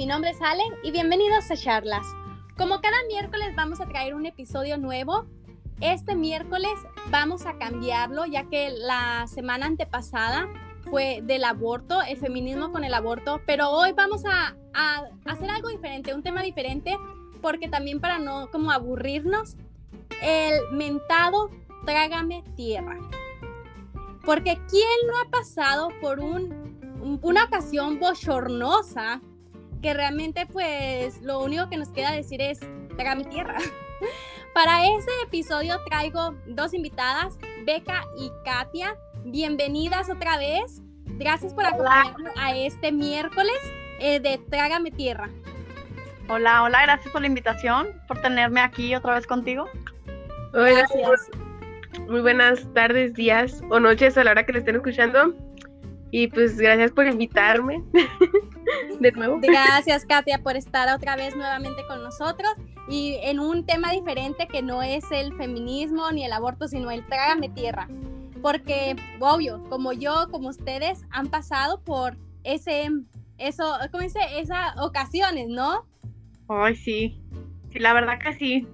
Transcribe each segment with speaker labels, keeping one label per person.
Speaker 1: mi nombre es Ale y bienvenidos a Charlas. Como cada miércoles vamos a traer un episodio nuevo. Este miércoles vamos a cambiarlo ya que la semana antepasada fue del aborto, el feminismo con el aborto, pero hoy vamos a, a hacer algo diferente, un tema diferente, porque también para no como aburrirnos, el mentado trágame tierra. Porque ¿quién no ha pasado por un, una ocasión bochornosa que realmente pues lo único que nos queda decir es trágame tierra? Para ese episodio traigo dos invitadas, Beca y Katia. Bienvenidas otra vez. Gracias por acompañarnos a este miércoles eh, de Trágame Tierra.
Speaker 2: Hola, hola, gracias por la invitación, por tenerme aquí otra vez contigo.
Speaker 3: Hola, gracias. Muy buenas tardes, días o noches a la hora que le estén escuchando. Y pues gracias por invitarme de nuevo.
Speaker 1: Gracias, Katia, por estar otra vez nuevamente con nosotros y en un tema diferente que no es el feminismo ni el aborto, sino el trágame tierra. Porque, obvio, como yo, como ustedes, han pasado por ese, eso, ¿cómo dice? Esas ocasiones, ¿no?
Speaker 2: Ay, sí. Sí, la verdad que sí.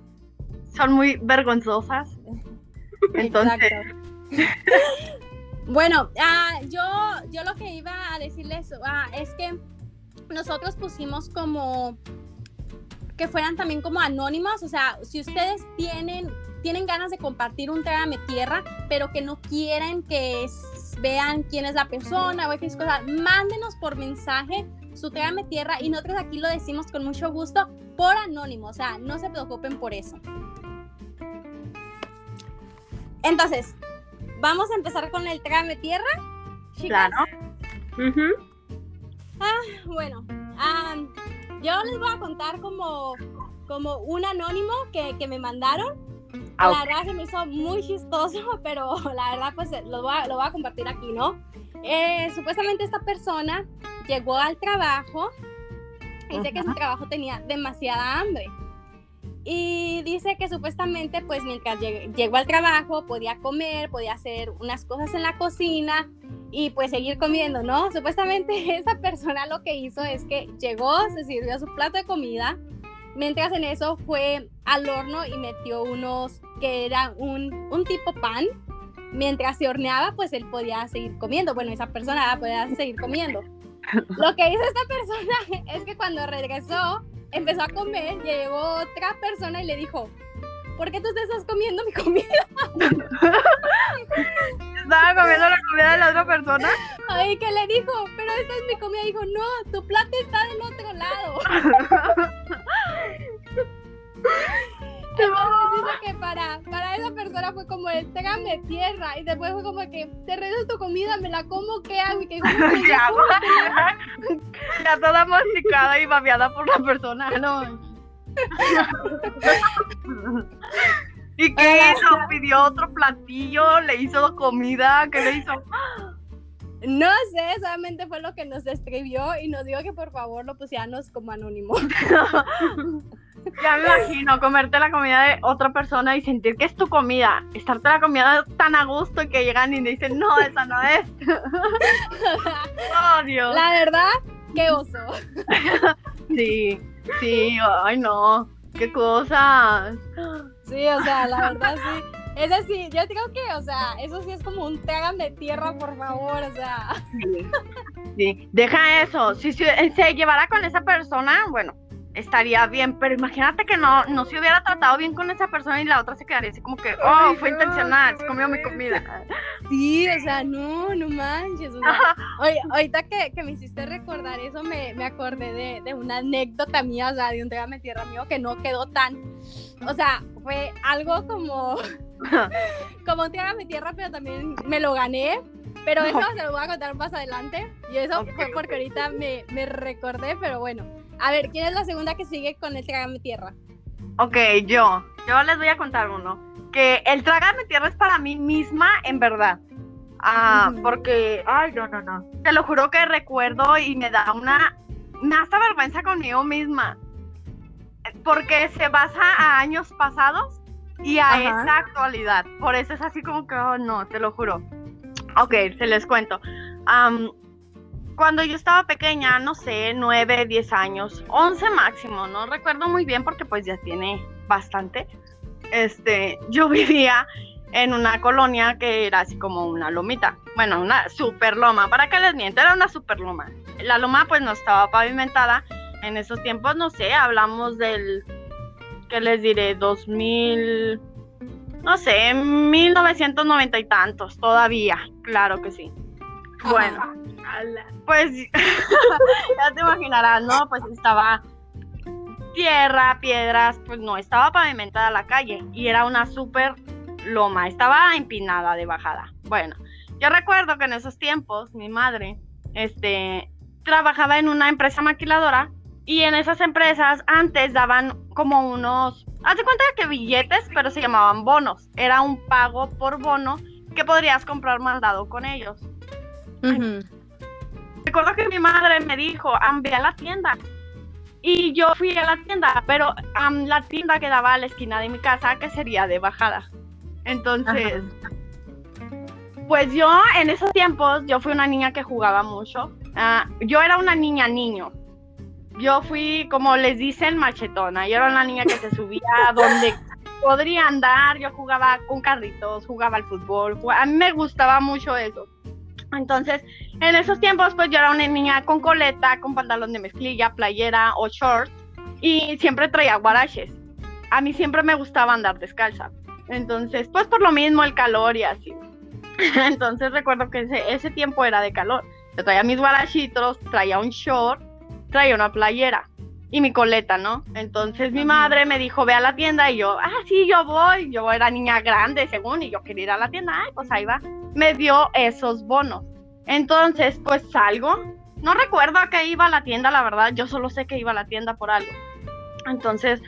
Speaker 2: Son muy vergonzosas. Entonces.
Speaker 1: bueno, ah, yo, yo lo que iba a decirles ah, es que nosotros pusimos como que fueran también como anónimos, o sea, si ustedes tienen tienen ganas de compartir un trágame tierra, pero que no quieren que vean quién es la persona o X cosa, mándenos por mensaje su trágame tierra y nosotros aquí lo decimos con mucho gusto por anónimo, o sea, no se preocupen por eso. Entonces, vamos a empezar con el trágame tierra.
Speaker 2: Chicas? Claro.
Speaker 1: Ah, bueno, yo les voy a contar como, como un anónimo que, que me mandaron. Ah, la verdad se me hizo muy chistoso, pero la verdad pues lo voy a, lo voy a compartir aquí, ¿no? Eh, supuestamente esta persona llegó al trabajo y dice que su trabajo tenía demasiada hambre y dice que supuestamente, pues mientras llegó al trabajo, podía comer, podía hacer unas cosas en la cocina y pues seguir comiendo, ¿no? Supuestamente esa persona lo que hizo es que llegó, se sirvió su plato de comida, mientras en eso fue al horno y metió unos que era un, un tipo pan. Mientras se horneaba, pues él podía seguir comiendo. Bueno, esa persona podía seguir comiendo. Lo que hizo esta persona es que cuando regresó, empezó a comer, llegó otra persona y le dijo, ¿por qué tú te estás comiendo mi comida?
Speaker 2: ¿Estaba comiendo la comida de la otra persona?
Speaker 1: Ay, que le dijo, pero esta es mi comida. Dijo, no, tu plato está del otro lado. Entonces dice que para, para esa persona fue como el trágame tierra y después fue como que te regreso tu comida, me la como, ¿qué hago? Y que
Speaker 2: ya toda masticada y babeada por la persona, ¿no? ¿Y qué hizo? ¿Pidió otro platillo? ¿Le hizo comida? ¿Qué le hizo?
Speaker 1: No sé, solamente fue lo que nos escribió y nos dijo que por favor lo pusiéramos como anónimo.
Speaker 2: Ya me imagino comerte la comida de otra persona y sentir que es tu comida. Estarte la comida tan a gusto que llegan y dicen, no, esa no es. oh, Dios.
Speaker 1: La verdad, qué oso.
Speaker 2: sí, sí, ay no, qué cosas.
Speaker 1: Sí, o sea, la verdad sí. Es así, yo digo que, o sea, eso sí es como un tragan de tierra, por favor, o sea.
Speaker 2: Sí, deja eso. Si se, se llevara con esa persona, bueno, estaría bien, pero imagínate que no, no se hubiera tratado bien con esa persona y la otra se quedaría así como que, oh, fue intencional, se comió mi comida.
Speaker 1: Sí, o sea, no, no manches. oye, ahorita que, que, me hiciste recordar eso, me, me acordé de, de, una anécdota mía, o sea, de un Trágame Tierra mío que no quedó tan, o sea, fue algo como, como un Trágame Tierra, pero también me lo gané. Pero eso se lo voy a contar más adelante. Y eso fue porque ahorita me, me recordé, pero bueno. A ver, ¿quién es la segunda que sigue con el Trágame Tierra?
Speaker 2: Ok, yo. Yo les voy a contar uno. Que el Trágame Tierra es para mí misma, en verdad. Ah, porque, ay, no, no, no. Te lo juro que recuerdo y me da una, me hace vergüenza conmigo misma. Porque se basa a años pasados y a esta actualidad. Por eso es así como que, oh, no, te lo juro. Ok, se les cuento. Cuando yo estaba pequeña, no sé, 9, 10 años, 11 máximo, no recuerdo muy bien porque pues ya tiene bastante. Este, yo vivía en una colonia que era así como una lomita, bueno, una super loma, para que les miento, era una super loma. La loma pues no estaba pavimentada, en esos tiempos, no sé, hablamos del, ¿qué les diré? 2000, no sé, 1990 y tantos, todavía, claro que sí. Bueno, pues ya te imaginarás, ¿no? Pues estaba tierra, piedras, pues no estaba pavimentada la calle y era una súper loma, estaba empinada de bajada. Bueno, yo recuerdo que en esos tiempos mi madre este, trabajaba en una empresa maquiladora y en esas empresas antes daban como unos, haz de cuenta que billetes, pero se llamaban bonos. Era un pago por bono que podrías comprar mandado con ellos. Recuerdo que mi madre me dijo, ve a la tienda. Y yo fui a la tienda, pero la tienda quedaba a la esquina de mi casa, que sería de bajada. Entonces, pues yo en esos tiempos, yo fui una niña que jugaba mucho. Ah, yo era una niña niño. Yo fui, como les dicen, machetona. Yo era una niña que se subía donde podría andar. Yo jugaba con carritos, jugaba al fútbol. A mí me gustaba mucho eso. Entonces, en esos tiempos, pues yo era una niña con coleta, con pantalón de mezclilla, playera o shorts, y siempre traía guaraches. A mí siempre me gustaba andar descalza. Entonces, pues por lo mismo el calor y así. Entonces recuerdo que ese, ese tiempo era de calor. Yo traía mis guarachitos, traía un short, traía una playera y mi coleta, ¿no? Entonces mi madre me dijo, ve a la tienda y yo, ah, sí, yo voy. Yo era niña grande, según, y yo quería ir a la tienda. Ay, pues ahí va. Me dio esos bonos. Entonces, pues salgo. No recuerdo a qué iba a la tienda, la verdad. Yo solo sé que iba a la tienda por algo. Entonces,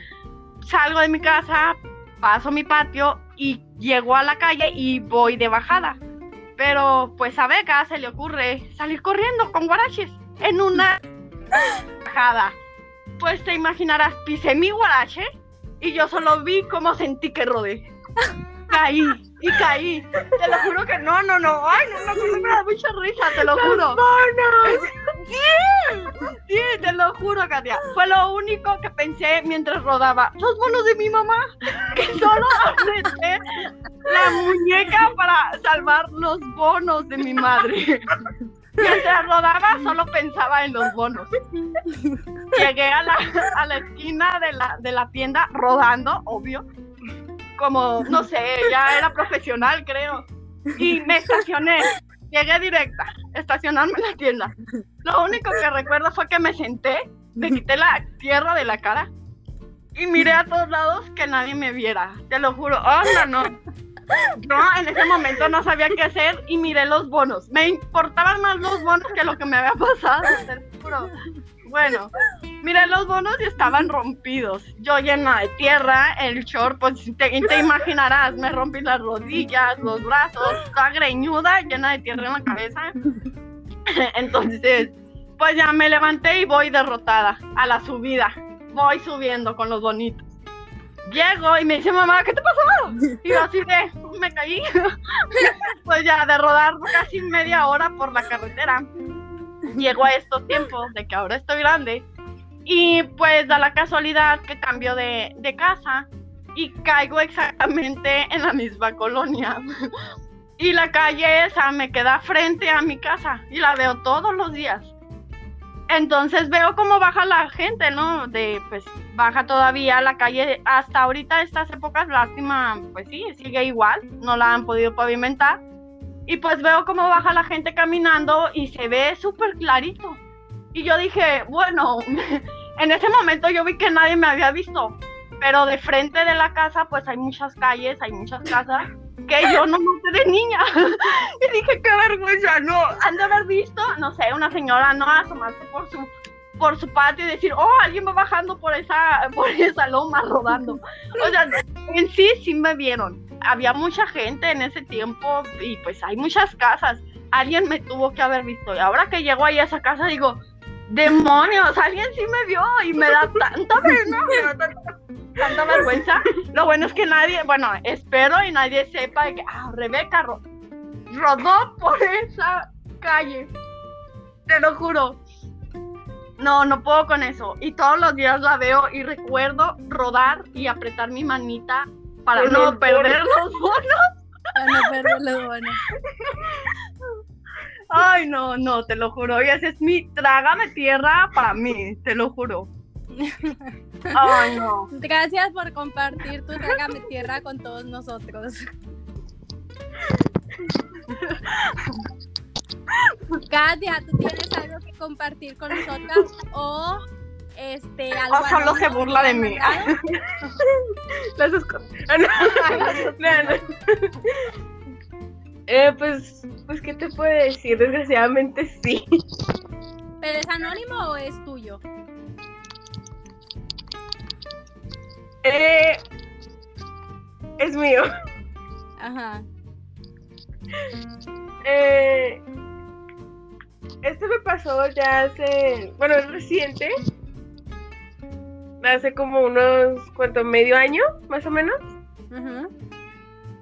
Speaker 2: salgo de mi casa, paso mi patio y llego a la calle y voy de bajada. Pero pues a Beca se le ocurre salir corriendo con guaraches en una bajada. Pues te imaginarás, pisé mi guarache y yo solo vi cómo sentí que rodé. Caí y caí. Te lo juro que no, no, no. Ay, no, no, me da mucha risa, te lo juro. Sí, sí, te lo juro, Katia. Fue lo único que pensé mientras rodaba. Los bonos de mi mamá. Que solo apreté la muñeca para salvar los bonos de mi madre. Mientras rodaba, solo pensaba en los bonos. Llegué a la, a la esquina de la, de la tienda rodando, obvio como, no sé, ya era profesional, creo. Y me estacioné, llegué directa, estacionarme en la tienda. Lo único que recuerdo fue que me senté, me quité la tierra de la cara y miré a todos lados que nadie me viera. Te lo juro, oh, no, no. Yo en ese momento no sabía qué hacer y miré los bonos. Me importaban más los bonos que lo que me había pasado. Bueno, mira, los bonos estaban rompidos. Yo llena de tierra, el short, pues te, te imaginarás, me rompí las rodillas, los brazos, toda greñuda, llena de tierra en la cabeza. Entonces, pues ya me levanté y voy derrotada a la subida. Voy subiendo con los bonitos. Llego y me dice, mamá, ¿qué te pasó? Y yo así de, me caí. pues ya de rodar casi media hora por la carretera llego a estos tiempos de que ahora estoy grande y pues da la casualidad que cambio de, de casa y caigo exactamente en la misma colonia. y la calle esa me queda frente a mi casa y la veo todos los días. Entonces veo cómo baja la gente, ¿no? De, pues baja todavía la calle hasta ahorita estas épocas, lástima, pues sí, sigue igual, no la han podido pavimentar. Y pues veo cómo baja la gente caminando y se ve súper clarito. Y yo dije, bueno, en ese momento yo vi que nadie me había visto, pero de frente de la casa pues hay muchas calles, hay muchas casas que yo no noté de niña. y dije, qué vergüenza, no, han de haber visto, no sé, una señora no asomarse por su por su patio y decir, oh, alguien va bajando por esa, por esa loma rodando. O sea, en sí sí me vieron, había mucha gente en ese tiempo y pues hay muchas casas. Alguien me tuvo que haber visto. Y ahora que llego ahí a esa casa digo, demonios, alguien sí me vio y me da tanta tanta, vergüenza. Lo bueno es que nadie, bueno, espero y nadie sepa de que, ah, Rebeca rodó por esa calle. te lo juro. No, no puedo con eso. Y todos los días la veo y recuerdo rodar y apretar mi manita para
Speaker 3: Con
Speaker 2: no
Speaker 3: el
Speaker 2: perder los bonos.
Speaker 1: Para no perder los bonos.
Speaker 2: Ay, no, no, te lo juro. Y ese es mi trágame tierra para mí, te lo juro. Ay, no.
Speaker 1: Gracias por compartir tu trágame tierra con todos nosotros. Katia, ¿tú tienes algo que compartir con nosotras? O este algo
Speaker 2: O solo se burla de mí.
Speaker 3: Las. Ah, no. No, no. Eh, pues, pues, ¿qué te puedo decir? Desgraciadamente sí.
Speaker 1: ¿Pero es anónimo o es tuyo?
Speaker 3: Eh, es mío.
Speaker 1: Ajá.
Speaker 3: Eh, esto me pasó ya hace, bueno, es reciente. Hace como unos, ¿cuánto? Medio año, más o menos.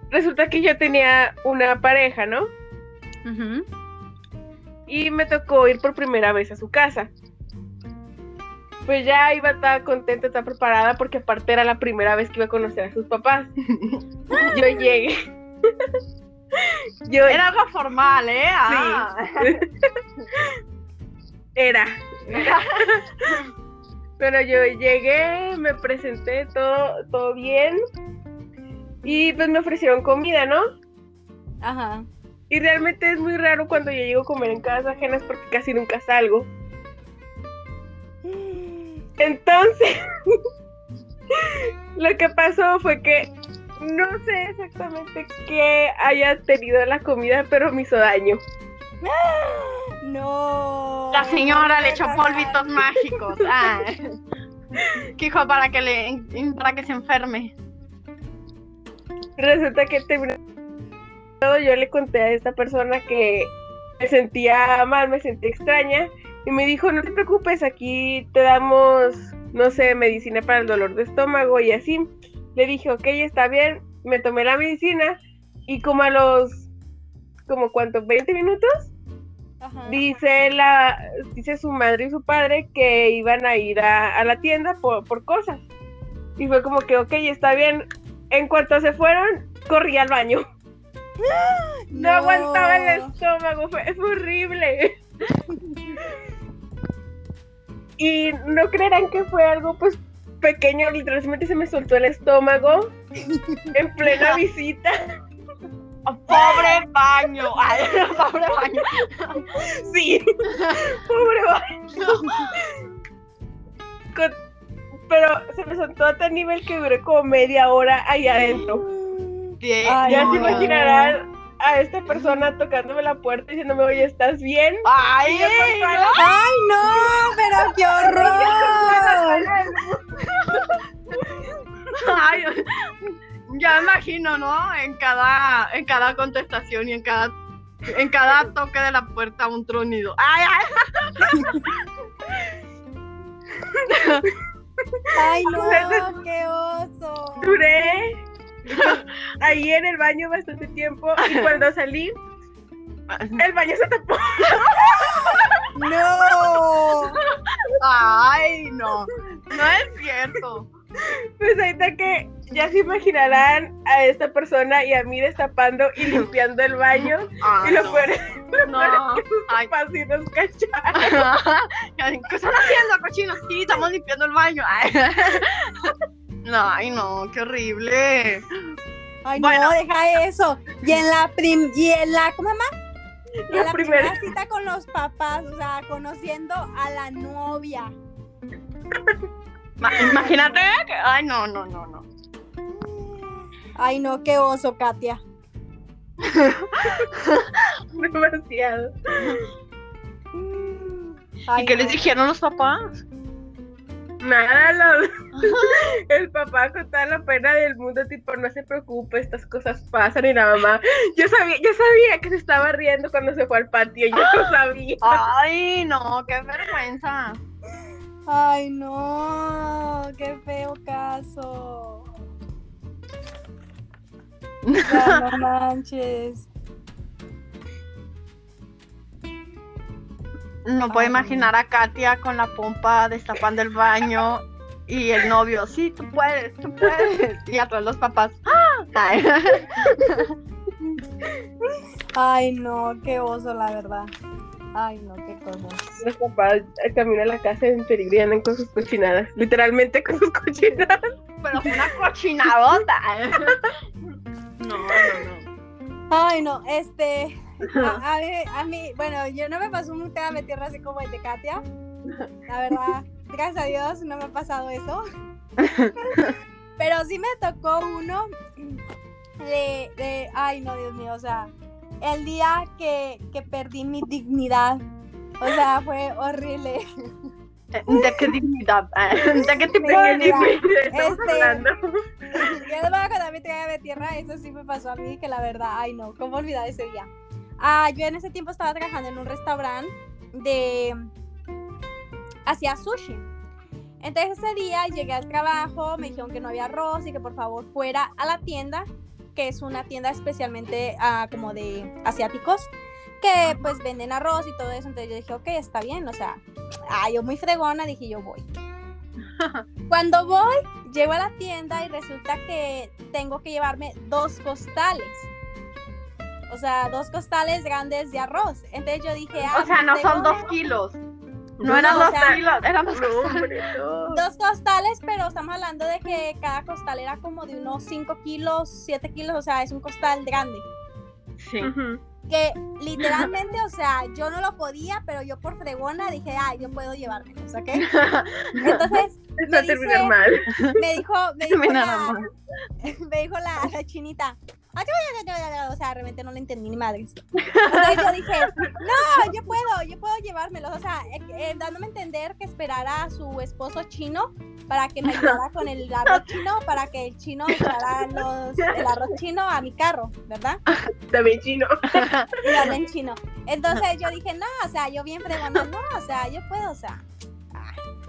Speaker 3: Resulta que yo tenía una pareja, ¿no?
Speaker 1: ujú.
Speaker 3: y me tocó ir por primera vez a su casa. Pues ya iba tan contenta, tan preparada, porque aparte era la primera vez que iba a conocer a sus papás. Yo llegué. Yo
Speaker 2: Era algo formal, ¿eh? Ah.
Speaker 3: era. Pero yo llegué, me presenté todo, todo bien. Y pues me ofrecieron comida, ¿no?
Speaker 1: Ajá.
Speaker 3: Y realmente es muy raro cuando yo llego a comer en casas ajenas porque casi nunca salgo. Entonces, lo que pasó fue que no sé exactamente qué haya tenido la comida, pero me hizo daño.
Speaker 1: No.
Speaker 2: La señora le
Speaker 1: ¿qué
Speaker 2: echó polvitos mágicos. Ah. Que dijo para que le para que se enferme.
Speaker 3: Resulta que yo le conté a esta persona que me sentía mal, me sentía extraña y me dijo, no te preocupes, aquí te damos, no sé, medicina para el dolor de estómago y así. Le dije, ok, está bien, me tomé la medicina y como a los, como cuánto, 20 minutos,
Speaker 1: Ajá.
Speaker 3: dice la, dice su madre y su padre que iban a ir a, a la tienda por, por cosas. Y fue como que, ok, está bien. En cuanto se fueron, corrí al baño. No, aguantaba el estómago, fue, fue horrible. y no creerán que fue algo pues pequeño, literalmente se me soltó el estómago en plena visita.
Speaker 2: Pobre baño. Ay, pobre baño.
Speaker 3: Sí, pobre baño. Con- pero se me soltó a tal nivel que duré como media hora ahí adentro.
Speaker 1: Ay,
Speaker 3: Ya
Speaker 2: no,
Speaker 3: se imaginarán a esta persona tocándome la puerta diciéndome, oye, ¿estás bien?
Speaker 2: Ay,
Speaker 3: Y yo,
Speaker 2: no.
Speaker 1: ¡Ay, no! ¡Pero qué horror!
Speaker 2: Ay, ya imagino, ¿no? En cada, en cada contestación y en cada, en cada toque de la puerta un tronido. Ay, ay.
Speaker 1: ¡Ay, no! ¡Qué oso!
Speaker 3: Duré ahí en el baño bastante tiempo y cuando salí, el baño se tapó.
Speaker 1: ¡No!
Speaker 2: Ay, no. No es cierto.
Speaker 3: Pues ahorita que ya se imaginarán a esta persona y a mí destapando y limpiando el baño.
Speaker 2: Ay,
Speaker 3: y lo
Speaker 2: no.
Speaker 3: es
Speaker 2: No. Ay,
Speaker 3: papás sí nos cacharon.
Speaker 2: ¿Qué están haciendo, cochinos? Sí, estamos limpiando el baño. Ay. No, ay, no, qué horrible.
Speaker 1: Ay,
Speaker 2: Bueno.
Speaker 1: no, deja eso. Y en la prim y en la, ¿cómo se en
Speaker 3: La
Speaker 1: la
Speaker 3: primera.
Speaker 1: primera cita con los papás, o sea, conociendo a la novia.
Speaker 2: Ma- Imagínate que. Ay, no, no, no, no.
Speaker 1: Ay, no, qué oso, Katia.
Speaker 3: Demasiado.
Speaker 1: Ay,
Speaker 2: ¿Y qué
Speaker 1: no.
Speaker 2: les dijeron los papás?
Speaker 3: Nada, los- el papá con toda la pena del mundo, tipo, no se preocupe, estas cosas pasan y la mamá. Yo sabía, yo sabía que se estaba riendo cuando se fue al patio, yo lo sabía.
Speaker 2: Ay, no, qué vergüenza.
Speaker 1: Ay, no, qué feo caso. Ya, no manches.
Speaker 2: No puedo
Speaker 1: Ay,
Speaker 2: imaginar a Katia con la pompa destapando el baño y el novio, sí, tú puedes, tú puedes. Y a todos los papás, ¡ah! Ay.
Speaker 1: Ay, no, qué oso, la verdad. Ay, no, qué cosa.
Speaker 3: Los papás eh, caminan a la casa en peligro y andan con sus cochinadas. Literalmente con sus cochinadas.
Speaker 2: Pero fue una cochinadota. No, no, no.
Speaker 1: Ay, no, este. A, a mí, a mí, bueno, yo no me pasó un tema de tierra así como el de Katia. La verdad, gracias a Dios no me ha pasado eso. Pero sí me tocó uno de, de ay, no, Dios mío, o sea, el día que, que perdí mi dignidad. O sea, fue horrible.
Speaker 2: ¿De qué dignidad? ¿De qué de
Speaker 1: mira.
Speaker 2: dignidad?
Speaker 1: Yo les voy a contar mi de tierra, eso sí me pasó a mí, que la verdad, ay no, ¿cómo olvidar ese día? Ah, yo en ese tiempo estaba trabajando en un restaurante de... hacía sushi. Entonces ese día llegué al trabajo, me dijeron que no había arroz y que por favor fuera a la tienda, que es una tienda especialmente ah, como de asiáticos, que pues venden arroz y todo eso. Entonces yo dije, ok, está bien, o sea, ah, yo muy fregona, dije yo voy. Cuando voy, llego a la tienda y resulta que tengo que llevarme dos costales. O sea, dos costales grandes de arroz. Entonces yo dije, ah,
Speaker 2: O sea, no son dos kilos. No,
Speaker 1: No,
Speaker 2: eran dos eran dos costales.
Speaker 3: hombre, no.
Speaker 1: Dos costales, pero estamos hablando de que cada costal era como de unos 5 kilos, 7 kilos, o sea, es un costal grande.
Speaker 2: Sí.
Speaker 1: Que literalmente, o sea, yo no lo podía, pero yo por fregona dije, ah, yo puedo llevármelos, ¿ok? Entonces,
Speaker 3: va a
Speaker 1: Me
Speaker 3: terminar
Speaker 1: dice-
Speaker 3: mal.
Speaker 1: me dijo, me dijo,
Speaker 2: Me
Speaker 1: la,
Speaker 2: más.
Speaker 1: me dijo la, la chinita. O sea, realmente no le entendí ni madres. Entonces yo dije, no, yo puedo, yo puedo llevármelos. O sea, eh, eh, dándome a entender que esperara a su esposo chino para que me ayudara con el arroz chino, para que el chino llevara los, el arroz chino a mi carro, ¿verdad?
Speaker 3: También chino.
Speaker 1: Y lo hablé en chino. Entonces yo dije, no, o sea, yo bien fregona, no, o sea, yo puedo, o sea,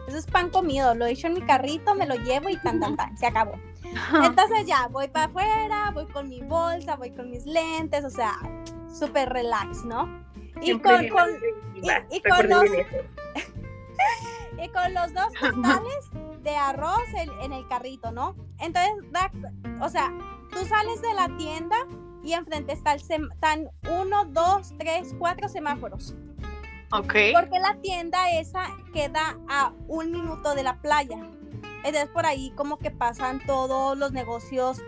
Speaker 1: eso es pan comido, lo he hecho en mi carrito, me lo llevo y tan, tan, tan, se acabó. Entonces ya, voy para afuera, voy con mi bolsa, voy con mis lentes, o sea, súper relax, ¿no? Y con, con, y- y con los- y con los dos costales de arroz en, en el carrito, ¿no? Entonces, da- o sea, tú sales de la tienda y enfrente está el sem- están uno, dos, tres, cuatro semáforos.
Speaker 2: Ok.
Speaker 1: Porque la tienda esa queda a un minuto de la playa. Entonces por ahí como que pasan todos los negocios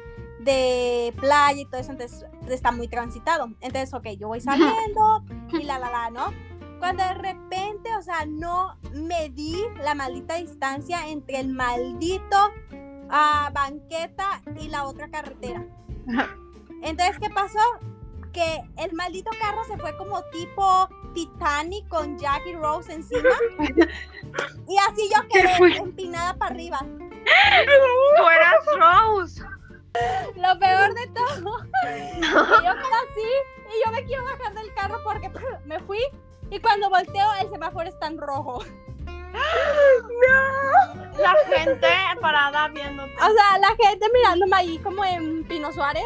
Speaker 1: de playa y todo eso, entonces está muy transitado. Entonces, ok, yo voy saliendo y la, la, la, ¿no? Cuando de repente, o sea, no medí la maldita distancia entre el maldito ah, banqueta y la otra carretera. Entonces, ¿qué pasó? Que el maldito carro se fue como tipo Titanic con Jack y Rose encima. y así yo
Speaker 2: ¿Qué
Speaker 1: quedé empinada para arriba.
Speaker 2: Tú eras Rose.
Speaker 1: Lo peor de todo, que yo quedé así y yo me quiero bajar del carro porque me fui y cuando volteo el semáforo está en rojo.
Speaker 2: La gente parada viéndote.
Speaker 1: O sea, la gente mirándome ahí como en Pino Suárez.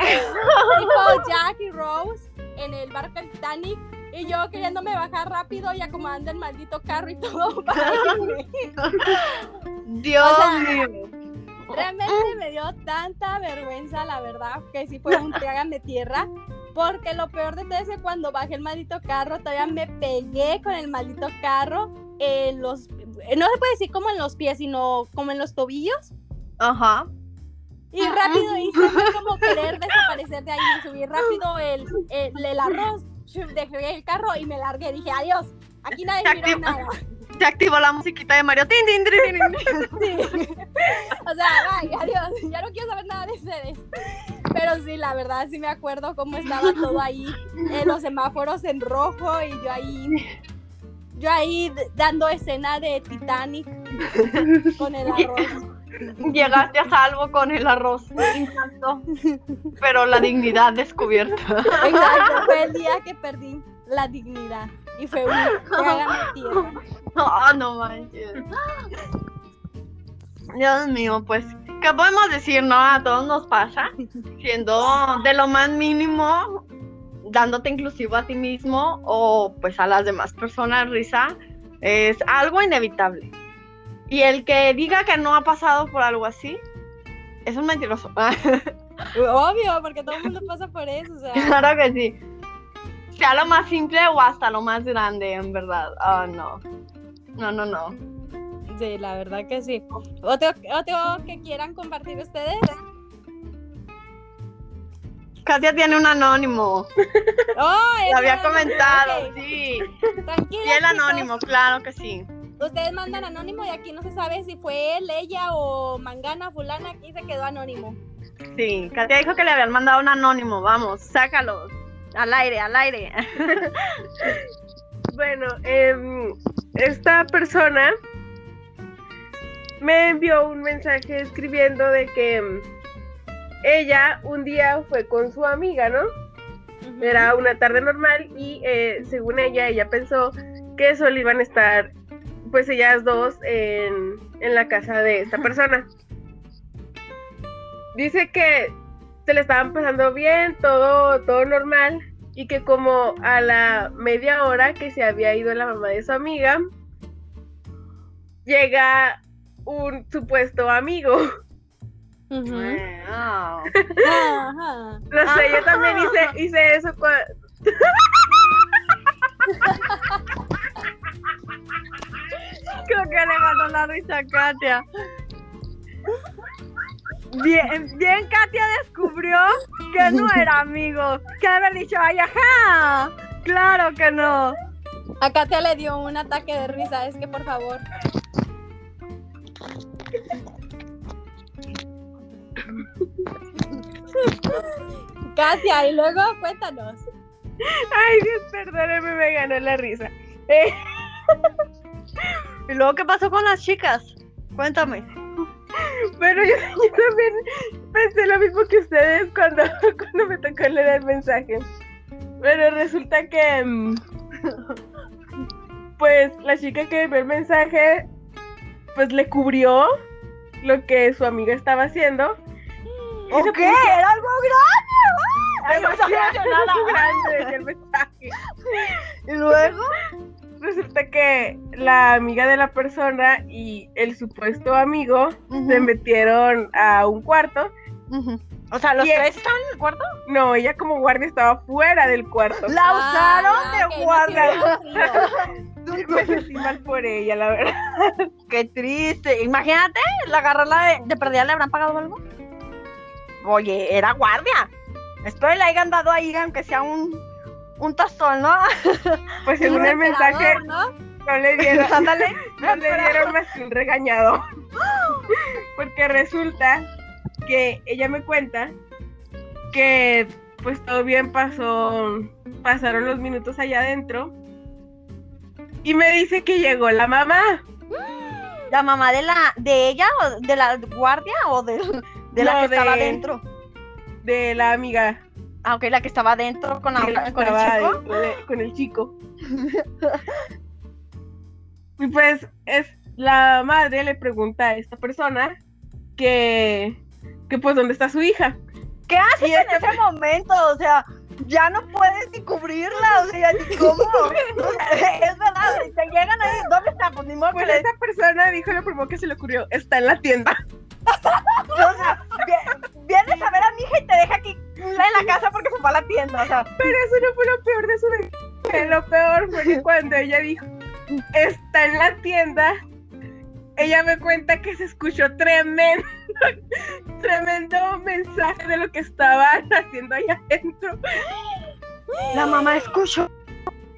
Speaker 1: tipo Jack y Rose en el barco Titanic. Y yo queriéndome bajar rápido y acomodando el maldito carro y todo para irme.
Speaker 2: Dios
Speaker 1: o sea,
Speaker 2: mío.
Speaker 1: Realmente me dio tanta vergüenza, la verdad, que sí fue un trágame tierra. Porque lo peor de todo es que cuando bajé el maldito carro, todavía me pegué con el maldito carro en los. No se puede decir como en los pies, sino como en los tobillos.
Speaker 2: Ajá.
Speaker 1: Y rápido hice fue como querer desaparecer de ahí. Subí rápido el, el, el arroz, dejé el carro y me largué. Dije, adiós, aquí nadie
Speaker 2: Se
Speaker 1: miró nada.
Speaker 2: Se activó la musiquita de Mario. Tin, tin, tin, tin, tin.
Speaker 1: Sí. O sea, bye, adiós. Ya no quiero saber nada de ustedes. Pero sí, la verdad, sí me acuerdo cómo estaba todo ahí, en los semáforos en rojo y yo ahí, yo ahí dando escena de Titanic con el arroz.
Speaker 2: Llegaste a salvo con el arroz intacto, pero la dignidad descubierta.
Speaker 1: Exacto, fue el día que perdí la dignidad y fue un tierra.
Speaker 2: Oh, no manches. Dios mío, pues, ¿qué podemos decir, no? A todos nos pasa, siendo de lo más mínimo, dándote inclusivo a ti mismo o pues a las demás personas risa es algo inevitable. Y el que diga que no ha pasado por algo así es un mentiroso.
Speaker 1: Obvio, porque todo el mundo pasa por eso. O sea.
Speaker 2: Claro que sí. Sea lo más simple o hasta lo más grande, en verdad. Oh, no. No, no, no.
Speaker 1: Sí, la verdad que sí. ¿Otro, otro que quieran compartir ustedes?
Speaker 2: Katia tiene un anónimo.
Speaker 1: Oh,
Speaker 2: Lo había comentado, sí.
Speaker 1: Tranquila,
Speaker 2: Y el
Speaker 1: chicos.
Speaker 2: anónimo, claro que sí.
Speaker 1: Ustedes mandan anónimo y aquí no se sabe si fue él, ella o Mangana, fulana, aquí se quedó anónimo.
Speaker 2: Sí, Katia dijo que le habían mandado un anónimo. Vamos, sácalo. Al aire, al aire.
Speaker 3: Bueno, em, esta persona me envió un mensaje escribiendo de que em, ella un día fue con su amiga, ¿no? Era una tarde normal y eh, según ella, ella pensó que solo iban a estar pues ellas dos en, en la casa de esta persona. Dice que se le estaban pasando bien, todo, todo normal, y que como a la media hora que se había ido la mamá de su amiga, llega un supuesto amigo. Sé, yo también hice, hice eso cua-
Speaker 2: Creo que le ganó la risa a Katia. Bien, bien Katia descubrió que no era amigo. Que haber dicho, ay, ajá. Claro que no.
Speaker 1: A Katia le dio un ataque de risa, es que por favor. Katia, y luego cuéntanos.
Speaker 3: Ay, Dios, perdóneme, me ganó la risa. Eh,
Speaker 2: ¿Y luego qué pasó con las chicas? Cuéntame.
Speaker 3: Pero yo, yo también pensé lo mismo que ustedes cuando, cuando me tocó leer el mensaje. Pero resulta que, mm, pues, la chica que vio el mensaje, pues le cubrió lo que su amiga estaba haciendo.
Speaker 2: ¿O qué? ¿Era algo grande? Estoy emocionada.
Speaker 3: grande el mensaje.
Speaker 2: ¿Y luego?
Speaker 3: Resulta que la amiga de la persona y el supuesto amigo se metieron a un cuarto.
Speaker 2: O sea, ¿los
Speaker 3: Y-
Speaker 2: tres están en el cuarto?
Speaker 3: No, ella como guardia estaba fuera del cuarto.
Speaker 2: La
Speaker 1: Ah,
Speaker 2: usaron de guardia.
Speaker 3: Me sentí mal por ella, la verdad.
Speaker 2: Qué triste. Imagínate, la agarrarla de, de perdida, ¿le habrán pagado algo? Oye, era guardia. Espero le hayan dado ahí, aunque sea un, un tostón, ¿no?
Speaker 3: Pues según el mensaje,
Speaker 1: ¿no?
Speaker 3: no le dieron,
Speaker 2: Ándale.
Speaker 3: no le dieron más que un regañado. Porque resulta que ella me cuenta que pues todo bien pasó, pasaron los minutos allá adentro. Y me dice que llegó la mamá.
Speaker 2: ¿La mamá de la de ella o de la guardia o de, de la
Speaker 3: No,
Speaker 2: que estaba
Speaker 3: de-
Speaker 2: dentro?
Speaker 3: de la amiga
Speaker 2: Ah, ok, la que estaba dentro con, la- con el chico.
Speaker 3: de- con el chico. y pues es la madre le pregunta a esta persona que que pues dónde está su hija.
Speaker 2: ¿Qué haces
Speaker 3: Y
Speaker 2: en ese momento? O sea, ya no puedes ni cubrirla, o sea, ni cómo. Es verdad, te llegan ahí, ¿dónde está? Pues ni modo
Speaker 3: Pues
Speaker 2: le
Speaker 3: esta persona dijo lo primero que se le ocurrió, está en la tienda.
Speaker 2: O sea, vienes a ver a mi hija y te deja aquí en la casa porque se fue a la tienda. O sea,
Speaker 3: Pero eso no fue lo peor de su desgracia. Lo peor fue cuando ella dijo, está en la tienda, ella me cuenta que se escuchó tremendo, tremendo mensaje de lo que estaban haciendo allá adentro.
Speaker 2: la mamá escuchó.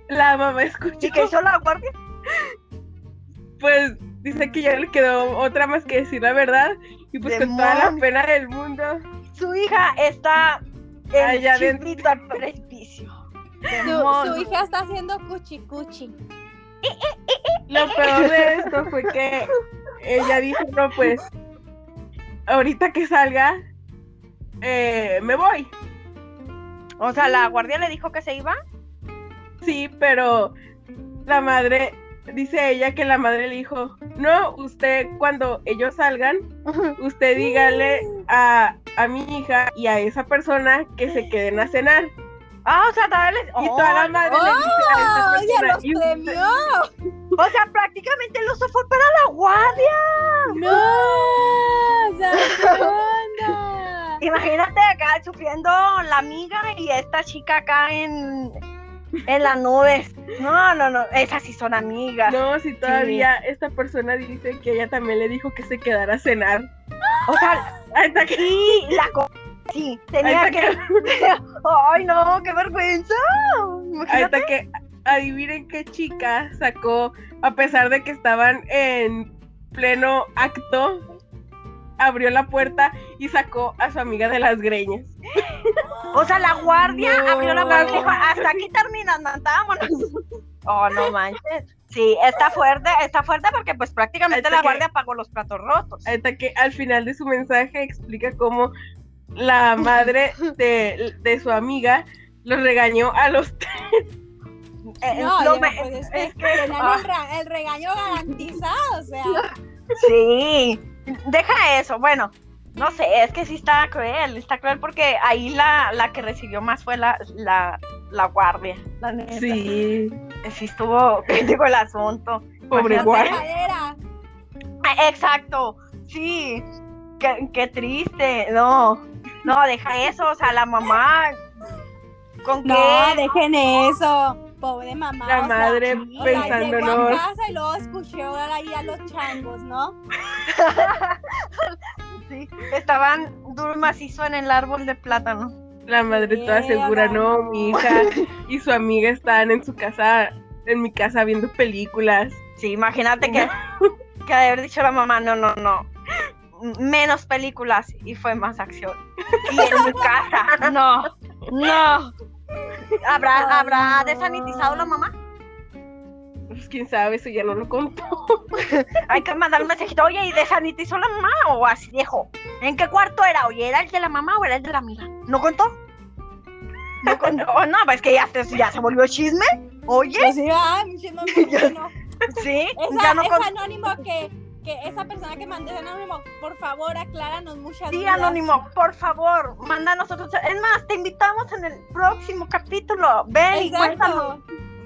Speaker 3: La mamá escuchó.
Speaker 2: ¿Y qué hizo la guardia?
Speaker 3: Pues dice que ya le quedó otra más que decir la verdad. Y pues con toda la pena del mundo.
Speaker 2: Su hija está en
Speaker 3: Allá
Speaker 2: chiflito al precipicio.
Speaker 1: Su, su hija está haciendo cuchi cuchi.
Speaker 3: Lo peor de esto fue que ella dijo, no, pues, ahorita que salga, eh, me voy.
Speaker 2: O sea, la guardia le dijo que se iba.
Speaker 3: Sí, pero la madre, dice ella que la madre le dijo, no, usted cuando ellos salgan, usted dígale a, a mi hija y a esa persona que se queden a cenar.
Speaker 2: Ah, o sea, dale.
Speaker 3: Y toda la madre le dice a esta
Speaker 1: ¡Oh! ¡Ya
Speaker 3: persona,
Speaker 1: los
Speaker 3: "Y-
Speaker 1: premió!
Speaker 2: O sea, prácticamente el oso fue para la guardia.
Speaker 1: ¡No! O sea, ¿qué onda?
Speaker 2: Imagínate acá sufriendo la amiga y esta chica acá en, en las nubes. No, no, no. Esas sí son amigas.
Speaker 3: No, si todavía esta persona dice que ella también le dijo que se quedara a cenar.
Speaker 2: O sea,
Speaker 3: Hasta que,
Speaker 2: sí, la co- Sí, tenía que, Ay, no, qué vergüenza. Imagínate.
Speaker 3: hasta que adivinen qué chica sacó, a pesar de que estaban en pleno acto, abrió la puerta y sacó a su amiga de las greñas.
Speaker 2: O sea, la guardia
Speaker 3: No.
Speaker 2: abrió la puerta y dijo, hasta aquí terminan, vámonos. Oh, no manches. Sí, está fuerte, está fuerte porque pues prácticamente
Speaker 3: Hasta
Speaker 2: la
Speaker 3: que-
Speaker 2: guardia pagó los platos rotos.
Speaker 3: Hasta que al final de su mensaje explica cómo la madre de, de su amiga los regañó a los
Speaker 2: Eh,
Speaker 1: No,
Speaker 2: me-
Speaker 1: pues es que
Speaker 2: es que-
Speaker 1: tenían
Speaker 2: ah.
Speaker 1: el regaño garantizado, o sea.
Speaker 2: Sí, deja eso. Bueno, no sé, es que sí está cruel, está cruel porque ahí la, la que recibió más fue la, la, la guardia, la neta.
Speaker 3: Sí,
Speaker 2: Sí estuvo crítico el asunto.
Speaker 3: pobre
Speaker 2: Imagínate.
Speaker 3: guardia.
Speaker 2: Ah, Exacto, sí. Qué, qué triste, no. No, deja eso, o sea, la mamá. ¿Con
Speaker 1: No,
Speaker 2: qué?
Speaker 1: dejen eso. Pobre mamá.
Speaker 3: La
Speaker 1: o sea,
Speaker 3: madre
Speaker 2: sí,
Speaker 1: o sea, llegó
Speaker 3: pensándonos.
Speaker 1: a casa y luego escuchó ahí a los changos, ¿no?
Speaker 2: Sí, estaban duro y macizo en el árbol de plátano.
Speaker 3: La madre toda segura, no, mi hija y su amiga estaban en su casa, en mi casa viendo películas.
Speaker 2: Sí, imagínate que, que haber dicho la mamá, no, no, no. Menos películas y fue más acción. Y en mi casa, no, no. ¿Habrá,
Speaker 1: Ay,
Speaker 2: ¿habrá
Speaker 1: no.
Speaker 2: desanitizado la mamá?
Speaker 3: Pues quién sabe, eso ya no lo contó.
Speaker 2: Hay que mandar un mensajito, oye, ¿y desanitizó la mamá o así dijo? ¿En qué cuarto era? Oye, ¿era el de la mamá o era el de la amiga? ¿No contó? No contó. Oh, no, pues que ya, se- ya se volvió chisme. Oye,
Speaker 1: Pues sí, ay, me siento muy bueno.
Speaker 2: sí,
Speaker 1: Esa,
Speaker 2: ya no
Speaker 1: es anónimo que, que esa persona que mandó anónimo, por favor, acláranos muchas
Speaker 2: Sí,
Speaker 1: dudas.
Speaker 2: Anónimo, por favor, manda a nosotros. Es más, te invitamos en el próximo capítulo. Ven y cuéntanos.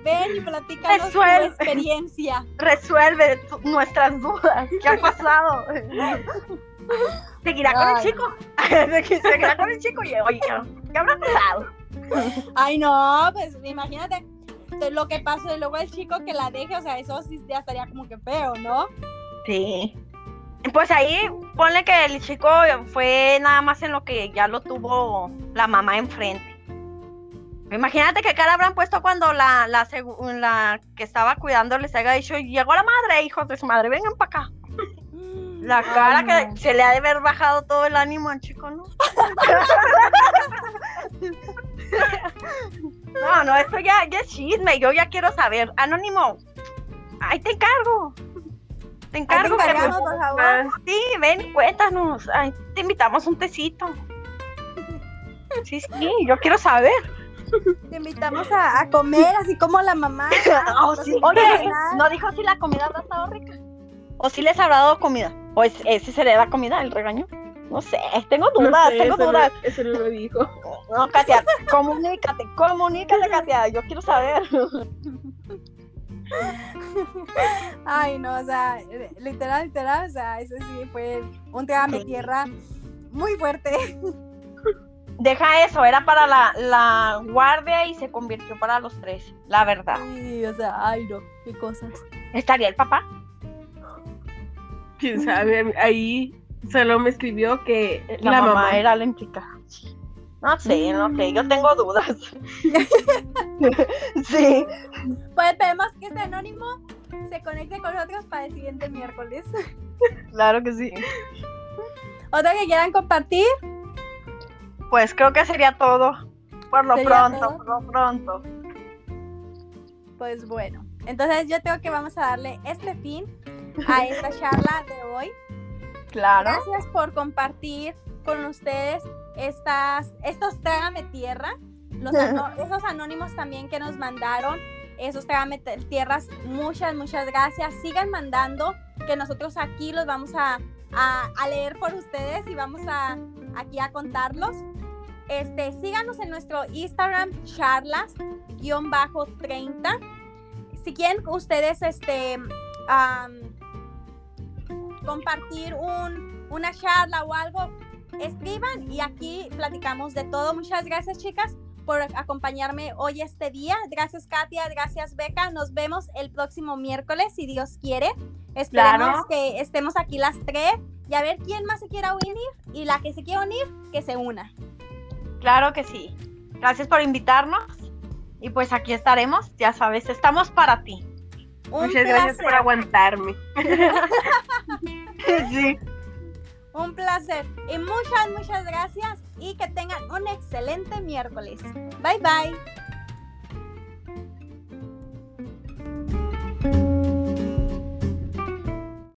Speaker 1: Ven y platícanos tu
Speaker 2: Resuelve.
Speaker 1: experiencia.
Speaker 2: Resuelve tu- nuestras dudas. ¿Qué ha pasado? ¿Seguirá con el chico? ¿Seguirá con el chico? Y, Oye, ¿qué habrá pasado?
Speaker 1: Ay, no, pues imagínate lo que pasó y luego el chico que la deje, o sea, eso sí ya estaría como que feo, ¿no?
Speaker 2: Sí. Pues ahí, ponle que el chico fue nada más en lo que ya lo tuvo la mamá enfrente. Imagínate qué cara habrán puesto cuando la, la, que estaba cuidando les haya dicho, llegó la madre, hijos de su madre, vengan para acá. La
Speaker 1: Ay,
Speaker 2: cara
Speaker 1: no.
Speaker 2: que se le ha de haber bajado todo el ánimo al chico, ¿no? no, no, esto ya, ya es chisme, yo ya quiero saber. Anónimo, ahí te encargo. Te encargo que
Speaker 1: encargamos, por favor.
Speaker 3: Ah,
Speaker 2: Sí, ven y cuéntanos. Ay, te invitamos un tecito. Sí, sí, yo quiero saber.
Speaker 1: Te invitamos a, a comer, así como la mamá.
Speaker 2: Oh,
Speaker 1: Nos
Speaker 2: sí.
Speaker 1: invita a
Speaker 2: Oye. ¿no dijo si la comida habrá estado rica? ¿O si les habrá dado comida? ¿O es- ese se le da comida, el regaño? No sé, tengo
Speaker 3: no
Speaker 2: dudas,
Speaker 3: sé,
Speaker 2: tengo
Speaker 3: eso,
Speaker 2: dudas.
Speaker 3: No, eso no lo dijo.
Speaker 2: No, Katia, comunícate, comunícate, Katia, yo quiero saber.
Speaker 1: Ay, no, o sea, literal, literal, o sea, ese sí fue un trágame tierra muy fuerte.
Speaker 2: Deja eso, era para la, la guardia y se convirtió para los tres, la verdad.
Speaker 1: Sí, o sea, ay, no, qué cosas.
Speaker 2: ¿Estaría el papá?
Speaker 3: Quién sabe, ahí solo me escribió que
Speaker 2: La,
Speaker 3: la,
Speaker 2: mamá,
Speaker 3: mamá,
Speaker 2: era la implicada. No sé, no sé, yo tengo dudas. sí.
Speaker 1: Pues esperemos que este anónimo se conecte con nosotros para el siguiente miércoles.
Speaker 2: Claro que sí.
Speaker 1: ¿Otra que quieran compartir?
Speaker 2: Pues creo que sería todo. Por lo pronto,
Speaker 1: todo.
Speaker 2: por lo pronto.
Speaker 1: Pues bueno, entonces yo creo que vamos a darle este fin a esta charla de hoy.
Speaker 2: Claro.
Speaker 1: Gracias por compartir con ustedes estas, estos Trágame Tierra, los esos anónimos también que nos mandaron, esos Trágame Tierras, muchas, muchas gracias. Sigan mandando, que nosotros aquí los vamos a, a- a leer por ustedes y vamos a aquí a contarlos. este, síganos en nuestro Instagram, charlas-30. Si quieren ustedes este, compartir un, una charla o algo, escriban y aquí platicamos de todo. Muchas gracias, chicas, por acompañarme hoy este día. Gracias, Katia. Gracias, Beca. Nos vemos el próximo miércoles, si Dios quiere. Esperemos que estemos aquí las tres y a ver quién más se quiera unir y la que se quiera unir, que se una.
Speaker 2: Claro que sí. Gracias por invitarnos y pues aquí estaremos, ya sabes, estamos para ti.
Speaker 3: Muchas gracias por aguantarme.
Speaker 2: sí.
Speaker 1: Un placer. Y muchas, muchas gracias y que tengan un excelente miércoles. Bye bye.